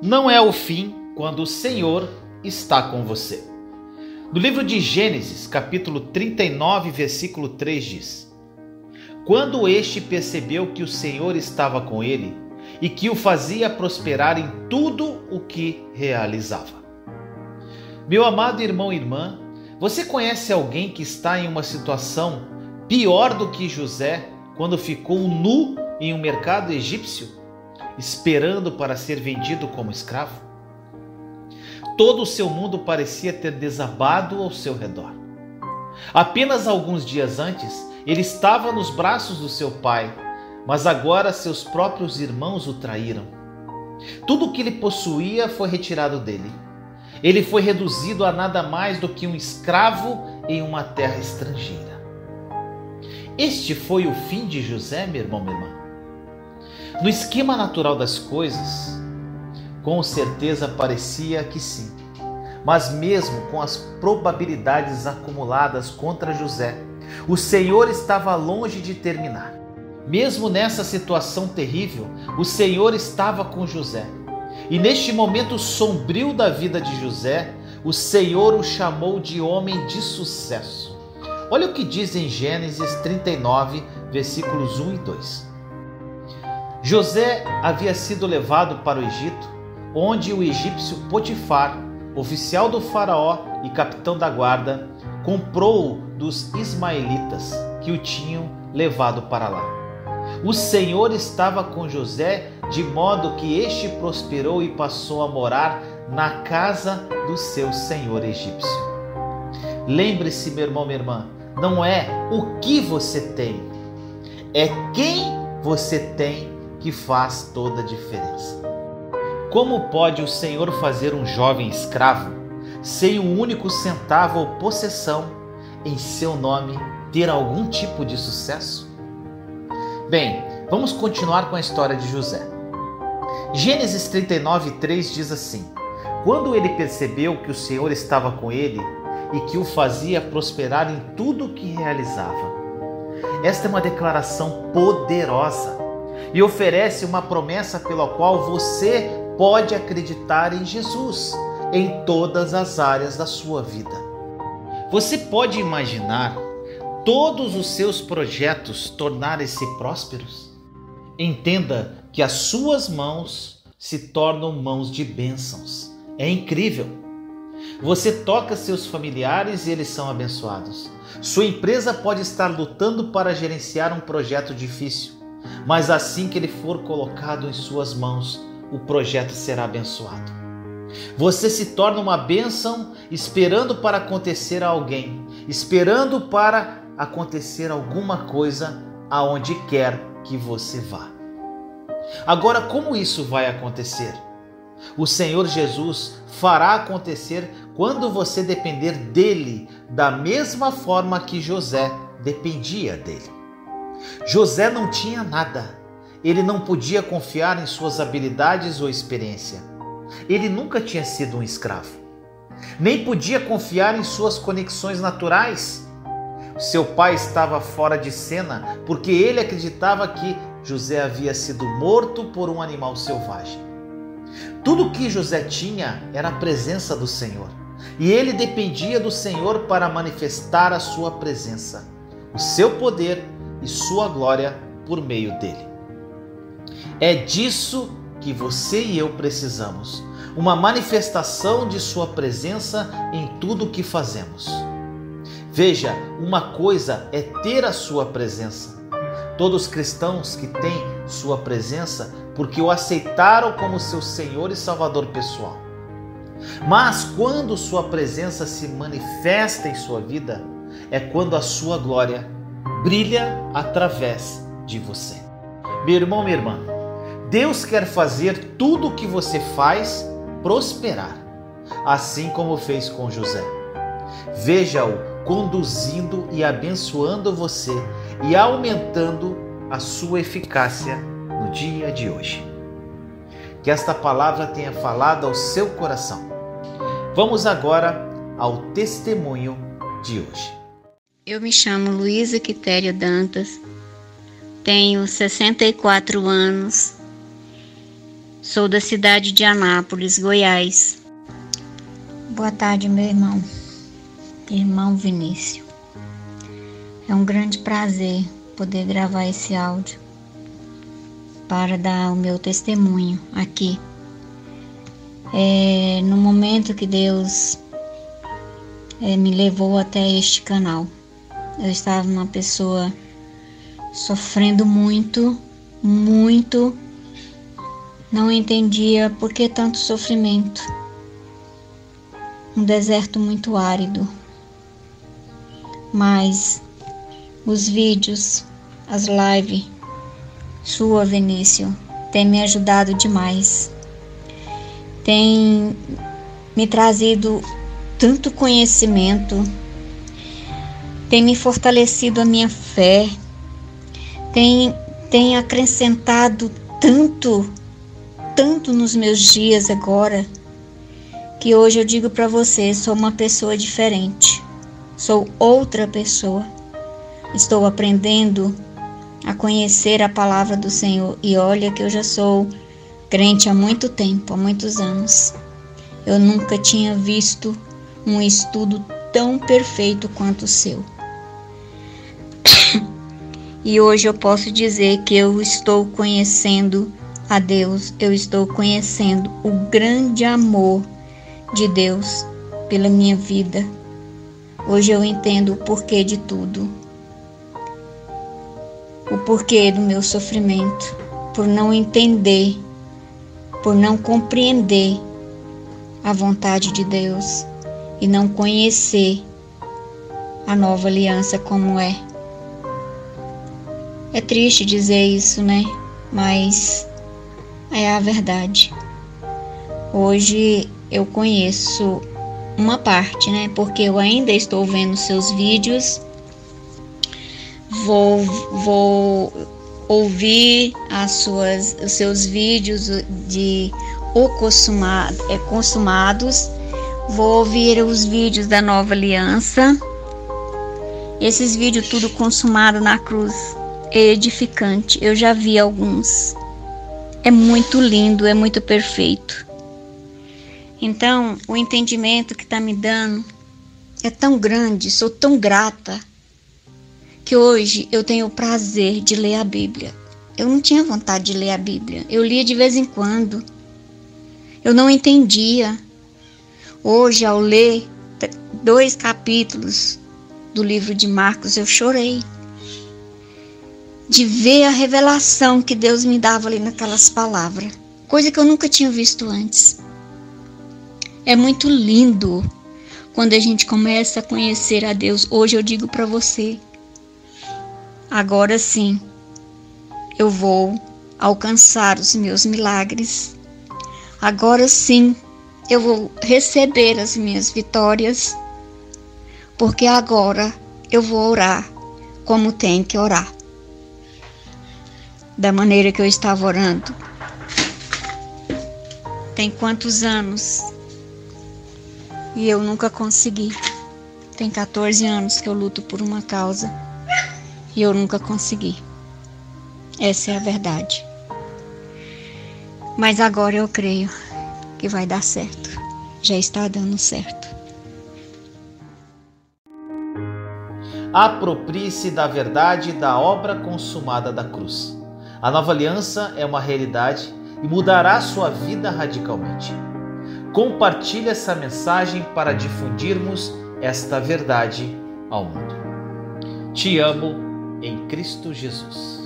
Não é o fim quando o Senhor está com você. No livro de Gênesis, capítulo 39, versículo 3 diz: Quando este percebeu que o Senhor estava com ele e que o fazia prosperar em tudo o que realizava. Meu amado irmão e irmã, você conhece alguém que está em uma situação pior do que José quando ficou nu em um mercado egípcio? esperando para ser vendido como escravo? Todo o seu mundo parecia ter desabado ao seu redor. Apenas alguns dias antes, ele estava nos braços do seu pai, mas agora seus próprios irmãos o traíram. Tudo o que ele possuía foi retirado dele. Ele foi reduzido a nada mais do que um escravo em uma terra estrangeira. Este foi o fim de José, meu irmão, minha irmã. No esquema natural das coisas, com certeza parecia que sim. Mas mesmo com as probabilidades acumuladas contra José, o Senhor estava longe de terminar. Mesmo nessa situação terrível, o Senhor estava com José. E neste momento sombrio da vida de José, o Senhor o chamou de homem de sucesso. Olha o que diz em Gênesis 39, versículos 1 e 2. José havia sido levado para o Egito, onde o egípcio Potifar, oficial do Faraó e capitão da guarda, comprou-o dos ismaelitas que o tinham levado para lá. O Senhor estava com José, de modo que este prosperou e passou a morar na casa do seu senhor egípcio. Lembre-se, meu irmão, minha irmã, não é o que você tem, é quem você tem que faz toda a diferença. Como pode o Senhor fazer um jovem escravo, sem um único centavo ou possessão, em seu nome ter algum tipo de sucesso? Bem, vamos continuar com a história de José. Gênesis 39, 3 diz assim: Quando ele percebeu que o Senhor estava com ele e que o fazia prosperar em tudo o que realizava. Esta é uma declaração poderosa e oferece uma promessa pela qual você pode acreditar em Jesus em todas as áreas da sua vida. Você pode imaginar todos os seus projetos tornarem-se prósperos? Entenda que as suas mãos se tornam mãos de bênçãos. É incrível. Você toca seus familiares e eles são abençoados. Sua empresa pode estar lutando para gerenciar um projeto difícil mas assim que ele for colocado em suas mãos, o projeto será abençoado. Você se torna uma bênção esperando para acontecer a alguém, esperando para acontecer alguma coisa aonde quer que você vá. Agora, como isso vai acontecer? O Senhor Jesus fará acontecer quando você depender dele da mesma forma que José dependia dele. José não tinha nada. Ele não podia confiar em suas habilidades ou experiência. Ele nunca tinha sido um escravo. Nem podia confiar em suas conexões naturais. Seu pai estava fora de cena porque ele acreditava que José havia sido morto por um animal selvagem. Tudo que José tinha era a presença do Senhor, e ele dependia do Senhor para manifestar a sua presença, o seu poder e sua glória por meio dele. É disso que você e eu precisamos, uma manifestação de sua presença em tudo o que fazemos. Veja, uma coisa é ter a sua presença. Todos os cristãos que têm sua presença porque o aceitaram como seu Senhor e Salvador pessoal. Mas quando sua presença se manifesta em sua vida, é quando a sua glória brilha através de você. Meu irmão, minha irmã, Deus quer fazer tudo o que você faz prosperar, assim como fez com José. Veja-o conduzindo e abençoando você e aumentando a sua eficácia no dia de hoje. Que esta palavra tenha falado ao seu coração. Vamos agora ao testemunho de hoje. Eu me chamo Luísa Quitéria Dantas, tenho 64 anos, sou da cidade de Anápolis, Goiás. Boa tarde, meu irmão, irmão Vinícius. É um grande prazer poder gravar esse áudio para dar o meu testemunho aqui. É, no momento que Deus é, me levou até este canal, eu estava uma pessoa sofrendo muito, muito, não entendia por que tanto sofrimento. Um deserto muito árido. Mas os vídeos, as lives, sua Vinícius, tem me ajudado demais. Tem me trazido tanto conhecimento, tem me fortalecido a minha fé, tem, tem acrescentado tanto, tanto nos meus dias agora, que hoje eu digo para você: sou uma pessoa diferente, sou outra pessoa. Estou aprendendo a conhecer a palavra do Senhor e olha que eu já sou crente há muito tempo, há muitos anos. Eu nunca tinha visto um estudo tão perfeito quanto o seu. E hoje eu posso dizer que eu estou conhecendo a Deus, eu estou conhecendo o grande amor de Deus pela minha vida. Hoje eu entendo o porquê de tudo o porquê do meu sofrimento, por não entender, por não compreender a vontade de Deus e não conhecer a nova aliança como é. É triste dizer isso, né? Mas é a verdade. Hoje eu conheço uma parte, né? Porque eu ainda estou vendo seus vídeos vou, vou ouvir as suas, os seus vídeos de o consumado, é, consumados, vou ouvir os vídeos da nova aliança. Esses vídeos tudo consumado na cruz é edificante. Eu já vi alguns. É muito lindo, é muito perfeito. Então, o entendimento que está me dando é tão grande, sou tão grata que hoje eu tenho o prazer de ler a Bíblia. Eu não tinha vontade de ler a Bíblia. Eu lia de vez em quando. Eu não entendia. Hoje, ao ler dois capítulos do livro de Marcos, eu chorei. De ver a revelação que Deus me dava ali naquelas palavras. Coisa que eu nunca tinha visto antes. É muito lindo quando a gente começa a conhecer a Deus. Hoje eu digo para você, Agora sim, eu vou alcançar os meus milagres. Agora sim, eu vou receber as minhas vitórias, porque agora eu vou orar como tem que orar. Da maneira que eu estava orando. Tem quantos anos? E eu nunca consegui. Tem 14 anos que eu luto por uma causa e eu nunca consegui. Essa é a verdade. Mas agora eu creio que vai dar certo. Já está dando certo. Aproprie-se da verdade da obra consumada da cruz. A nova aliança é uma realidade e mudará sua vida radicalmente. Compartilhe essa mensagem para difundirmos esta verdade ao mundo. Te amo em Cristo Jesus.